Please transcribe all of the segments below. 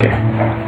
Yeah.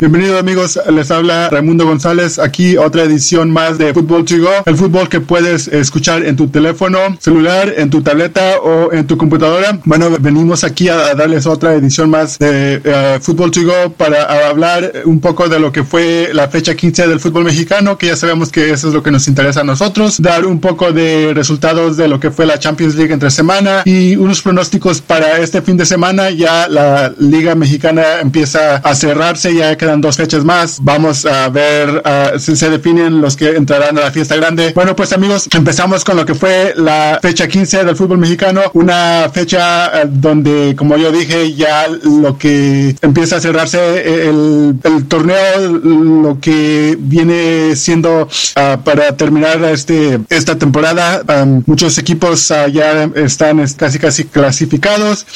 Bienvenidos amigos, les habla Raimundo González, aquí otra edición más de Fútbol to Go, el fútbol que puedes escuchar en tu teléfono celular, en tu tableta o en tu computadora. Bueno, venimos aquí a, darles otra edición más de eh, Fútbol to Go para hablar un poco de lo que fue la fecha 15 del fútbol mexicano, que ya sabemos que eso es lo que nos interesa a nosotros, dar un poco de resultados de lo que fue la Champions League entre semana y unos pronósticos para este fin de semana. Ya la Liga Mexicana empieza a cerrarse, ya que dos fechas más. Vamos a ver si se definen los que entrarán a la fiesta grande. Bueno, pues amigos, empezamos con lo que fue la fecha 15 del fútbol mexicano. Una fecha eh, donde, como yo dije, ya lo que empieza a cerrarse eh, el, torneo, lo que viene siendo ah, para terminar este, esta temporada. Ah, muchos equipos ya están casi casi clasificados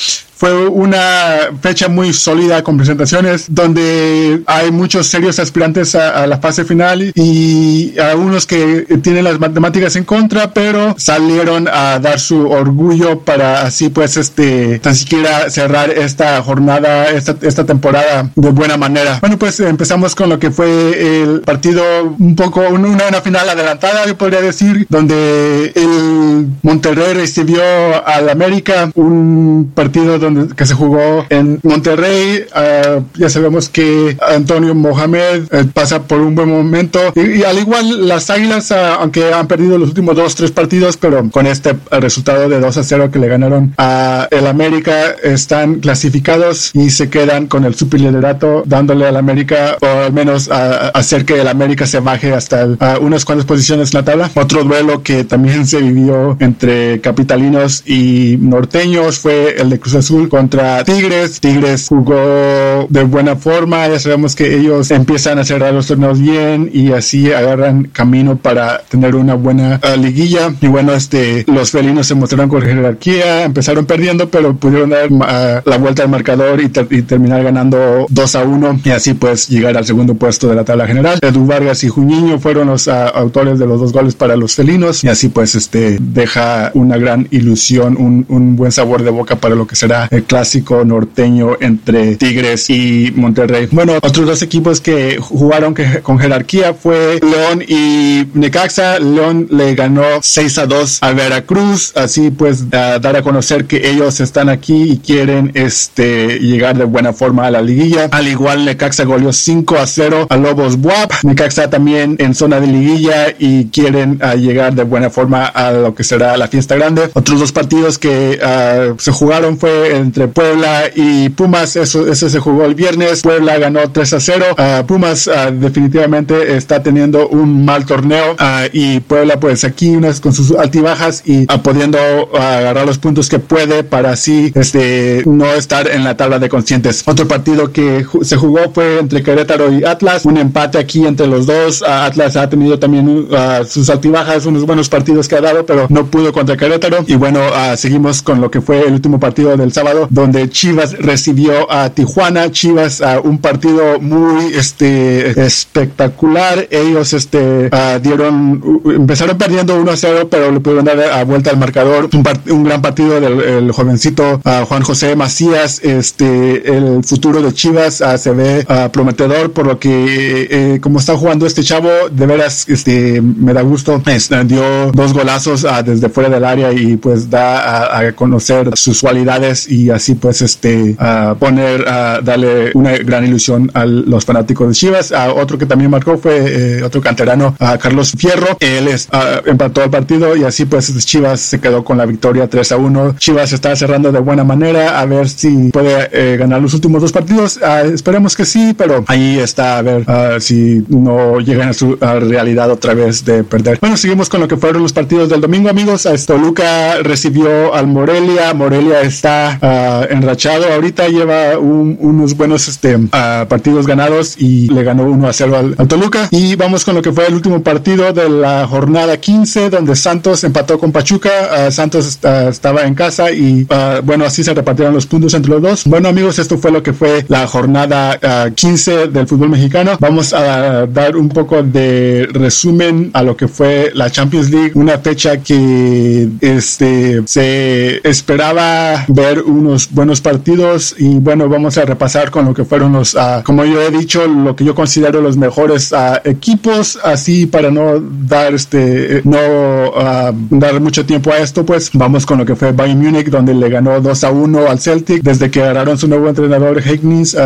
fue una fecha muy sólida con presentaciones donde hay muchos serios aspirantes a, la fase final y algunos que tienen las matemáticas en contra, pero salieron a dar su orgullo para así pues este tan siquiera cerrar esta jornada, esta, esta temporada de buena manera. Bueno, pues empezamos con lo que fue el partido un poco, una, una final adelantada, yo podría decir, donde el Monterrey recibió al América un partido donde que se jugó en Monterrey. Ah, ya sabemos que Antonio Mohamed eh, pasa por un buen momento. Y, al igual las Águilas, ah, aunque han perdido los últimos dos, tres partidos, pero con este resultado de 2 a 0 que le ganaron a el América, están clasificados y se quedan con el superliderato, dándole al América, o al menos a, hacer que el América se baje hasta unas cuantas posiciones en la tabla. Otro duelo que también se vivió entre capitalinos y norteños fue el de Cruz Azul contra Tigres. Tigres jugó de buena forma. Ya sabemos que ellos empiezan a cerrar los torneos bien y así agarran camino para tener una buena uh, liguilla. Y bueno, este, los felinos se mostraron con jerarquía. Empezaron perdiendo, pero pudieron dar uh, la vuelta al marcador y, terminar ganando 2 a 1 y así pues llegar al segundo puesto de la tabla general. Edu Vargas y Juñiño fueron los uh, autores de los dos goles para los felinos y así pues este deja una gran ilusión, un buen sabor de boca para lo que será el clásico norteño entre Tigres y Monterrey. Bueno, otros dos equipos que jugaron con jerarquía fue León y Necaxa. León le ganó 6 a 2 a Veracruz, así pues dar a conocer que ellos están aquí y quieren este llegar de buena forma a la liguilla. Al igual Necaxa goleó 5 a 0 a Lobos Buap. Necaxa también en zona de liguilla y quieren ah, llegar de buena forma a lo que será la fiesta grande. Otros dos partidos que ah, se jugaron fue entre Puebla y Pumas, eso, ese se jugó el viernes. Puebla ganó 3 a 0. Ah, Pumas ah, definitivamente está teniendo un mal torneo ah, y Puebla pues aquí unas con sus altibajas y pudiendo agarrar los puntos que puede para así este no estar en la tabla de conscientes. Otro partido que se jugó fue entre Querétaro y Atlas, un empate aquí entre los dos. Atlas ha tenido también sus altibajas, unos buenos partidos que ha dado, pero no pudo contra Querétaro. Y bueno, seguimos con lo que fue el último partido del sábado donde Chivas recibió a Tijuana. Chivas a un partido muy este espectacular. Ellos este dieron empezaron perdiendo 1 a 0, pero le pudieron dar a vuelta al marcador. Un, gran partido del jovencito Juan José Macías. Este el futuro de Chivas se ve prometedor por lo que eh, como está jugando este chavo, de veras este me da gusto. dio dos golazos desde fuera del área y pues da a conocer sus cualidades así pues este poner, a darle una gran ilusión a los fanáticos de Chivas. otro que también marcó fue eh, otro canterano, a Carlos Fierro. Él es, empató el partido y así pues Chivas se quedó con la victoria 3 a 1. Chivas está cerrando de buena manera a ver si puede eh, ganar los últimos dos partidos. esperemos que sí, pero ahí está a ver si no llegan a su realidad otra vez de perder. Bueno, seguimos con lo que fueron los partidos del domingo, amigos. Toluca recibió al Morelia. Morelia está enrachado ahorita, lleva unos buenos este, partidos ganados y le ganó 1 a 0 al, Toluca. Y vamos con lo que fue el último partido de la jornada 15, donde Santos empató con Pachuca. Santos estaba en casa y bueno, así se repartieron los puntos entre los dos. Bueno amigos, esto fue lo que fue la jornada 15 del fútbol mexicano. Vamos a dar un poco de resumen a lo que fue la Champions League, una fecha que este, se esperaba ver unos buenos partidos y bueno, vamos a repasar con lo que fueron los, uh, como yo he dicho, lo que yo considero los mejores uh, equipos, así para no dar este, no uh, dar mucho tiempo a esto, pues vamos con lo que fue Bayern Múnich, donde le ganó 2 a 1 al Celtic, desde que agarraron su nuevo entrenador Higgins,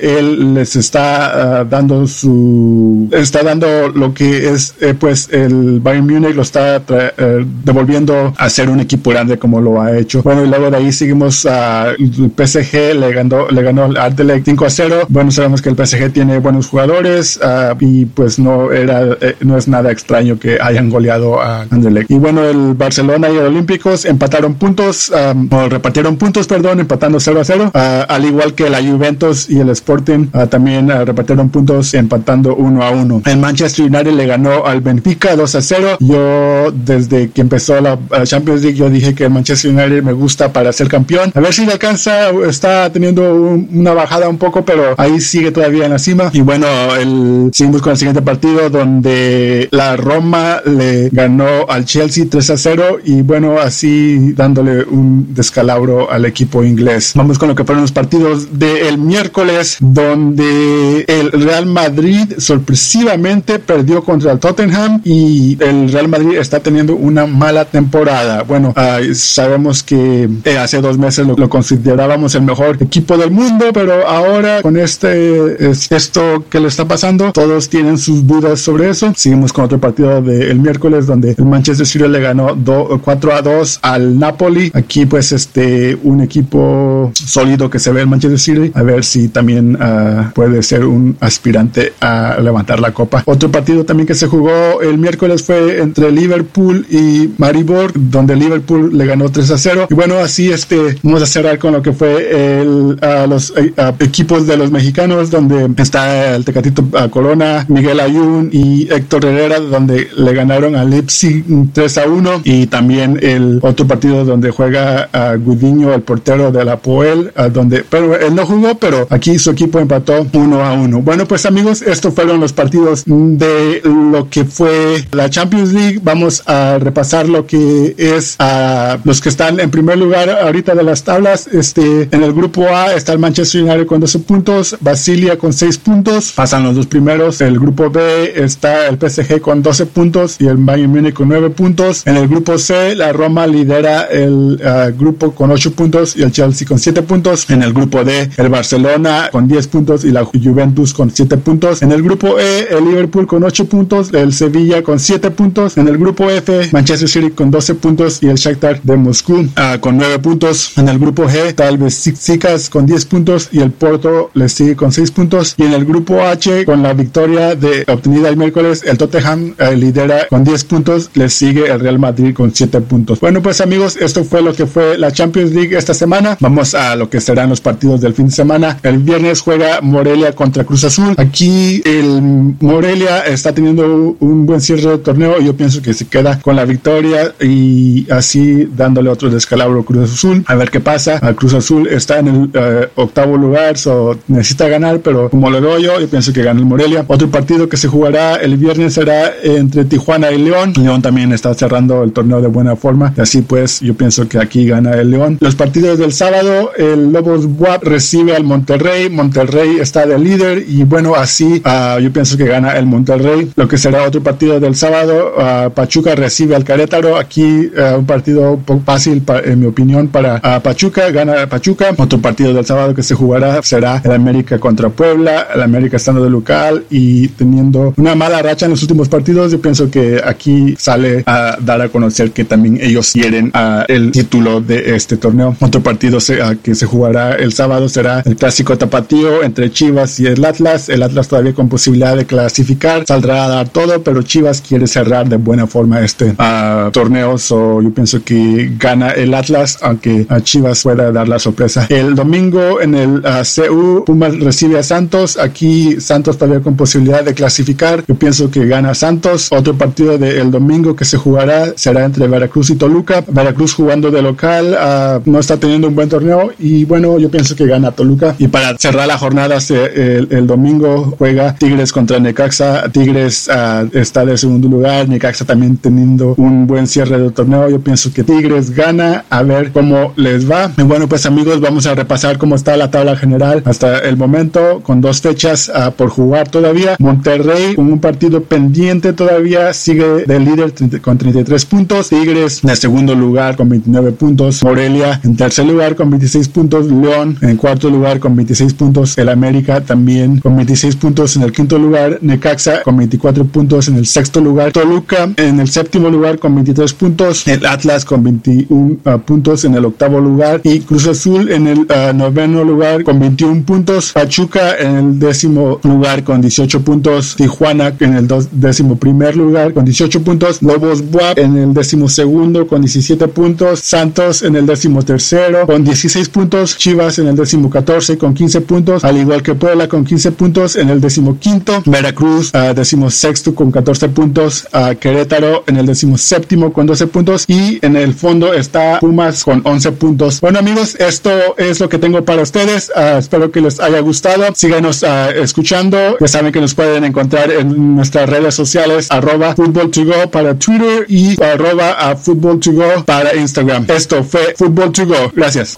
él les está dando su, está dando lo que es eh, pues el Bayern Múnich lo está eh, devolviendo a ser un equipo grande como lo ha hecho. Bueno, y luego de ahí seguimos a el PSG, le ganó, le ganó al Anderlecht 5 a 0. Bueno, sabemos que el PSG tiene buenos jugadores uh, y pues no era, eh, no es nada extraño que hayan goleado a Anderlecht. Y bueno, el Barcelona y el Olímpicos empataron puntos, um, o repartieron puntos, perdón, empatando 0 a 0, uh, al igual que la Juventus y el Sporting uh, también repartieron puntos empatando 1 a 1. El Manchester United le ganó al Benfica 2 a 0. Yo desde que empezó la Champions League yo dije que el Manchester United me gusta para ser campeón. A ver si le alcanza, está teniendo una bajada un poco, pero ahí sigue todavía en la cima. Y bueno, el, seguimos con el siguiente partido donde la Roma le ganó al Chelsea 3 a 0 y bueno, así dándole un descalabro al equipo inglés. Vamos con lo que fueron los partidos del miércoles donde el Real Madrid sorpresivamente perdió contra el Tottenham y el Real Madrid está teniendo una mala temporada. Bueno, sabemos que eh, hace dos meses lo, considerábamos el mejor equipo del mundo, pero ahora con este esto que le está pasando, todos tienen sus dudas sobre eso. Seguimos con otro partido del miércoles donde el Manchester City le ganó 4 a 2 al Napoli. Aquí pues este un equipo sólido que se ve el Manchester City. A ver si también uh, puede ser un aspirante a levantar la copa. Otro partido también que se jugó el miércoles fue entre Liverpool y Maribor, donde Liverpool le ganó 3 a 0. Y bueno, así este, vamos a cerrar con lo que fue el, los equipos de los mexicanos, donde está el Tecatito Corona, Miguel Ayun y Héctor Herrera, donde le ganaron a Leipzig 3 a 1. Y también el otro partido donde juega a Gudiño, el portero de la Poel, donde, pero él no jugó, pero aquí su equipo empató 1 a 1. Bueno, pues amigos, estos fueron los partidos de lo que fue la Champions League. Vamos a repasar lo que es a los que están en primer lugar ahorita de las tablas. Este, en el grupo A está el Manchester United con 12 puntos, Basilia con 6 puntos, pasan los dos primeros. El grupo B está el PSG con 12 puntos y el Bayern Munich con 9 puntos. En el grupo C, la Roma lidera el uh, grupo con 8 puntos y el Chelsea con 7 puntos. En el grupo D, el Barcelona con 10 puntos y la Juventus con 7 puntos. En el grupo E, el Liverpool con 8 puntos, el Sevilla con 7 puntos. En el grupo F, Manchester City con 12 puntos y el Shakhtar de Moscú uh, con 9 puntos. En el grupo G, tal vez Sicas con 10 puntos y el Porto le sigue con 6 puntos. Y en el grupo H, con la victoria de, obtenida el miércoles, el Tottenham uh, lidera con 10 puntos, le sigue el Real Madrid con 7 puntos. Bueno, pues amigos, esto fue lo que fue la Champions League esta semana. Vamos a lo que serán los partidos del fin de semana. El viernes juega Morelia contra Cruz Azul. Aquí el Morelia está teniendo un buen cierre de torneo. Yo pienso que se queda con la victoria y así dándole otro descalabro Cruz Azul. A ver qué pasa. A Cruz Azul está en el uh, octavo lugar, so necesita ganar, pero como lo doy yo, yo pienso que gana el Morelia. Otro partido que se jugará el viernes será entre Tijuana y León. León también está cerrando el torneo de buena forma. Y así pues, yo pienso que aquí gana el León. Los partidos del sábado, el Lobos WAP recibe al Monterrey. Monterrey está de líder y bueno, así uh, yo pienso que gana el Monterrey. Lo que será otro partido del sábado, uh, Pachuca recibe al Querétaro. Aquí uh, un partido fácil, en mi opinión, para Pachuca. Gana Pachuca. Otro partido del sábado que se jugará será el América contra Puebla. El América estando de local y teniendo una mala racha en los últimos partidos. Yo pienso que aquí sale a dar a conocer que también ellos quieren el título de este torneo. Otro partido que se jugará el sábado será el clásico tapatío entre Chivas y el Atlas. El Atlas todavía con posibilidad de clasificar, saldrá a dar todo, pero Chivas quiere cerrar de buena forma este uh, torneo. So yo pienso que gana el Atlas, aunque a pueda dar la sorpresa. El domingo en el uh, CU, Pumas recibe a Santos. Aquí Santos todavía con posibilidad de clasificar. Yo pienso que gana Santos. Otro partido del domingo que se jugará será entre Veracruz y Toluca. Veracruz jugando de local uh, no está teniendo un buen torneo y bueno, yo pienso que gana Toluca. Y para cerrar la jornada, el, el domingo juega Tigres contra Necaxa. Tigres uh, está de segundo lugar. Necaxa también teniendo un buen cierre del torneo. Yo pienso que Tigres gana. A ver cómo les va. Bueno, pues amigos, vamos a repasar cómo está la tabla general hasta el momento con dos fechas uh, por jugar todavía. Monterrey con un partido pendiente todavía sigue de líder con 33 puntos. Tigres en segundo lugar con 29 puntos. Morelia en tercer lugar con 26 puntos. León en cuarto lugar con 26 puntos. El América también con 26 puntos en el quinto lugar. Necaxa con 24 puntos en el sexto lugar. Toluca en el séptimo lugar con 23 puntos. El Atlas con 21 uh, puntos en el octavo lugar. Y Cruz Azul en el uh, noveno lugar con 21 puntos. Pachuca en el décimo lugar con 18 puntos. Tijuana en el décimo primer lugar con 18 puntos. Lobos Buap en el décimo segundo con 17 puntos. Santos en el décimo tercero con 16 puntos. Chivas en el décimo 14 con 15 puntos. Al igual que Puebla con 15 puntos en el décimo quinto. Veracruz uh, décimo sexto con 14 puntos. Uh, Querétaro en el décimo séptimo con 12 puntos. Y en el fondo está Pumas con 11 puntos. Bueno amigos, esto es lo que tengo para ustedes. Uh, espero que les haya gustado. Síganos escuchando. Ya saben que nos pueden encontrar en nuestras redes sociales arroba football to go para Twitter y arroba a football to go para Instagram. Esto fue Football to go. Gracias.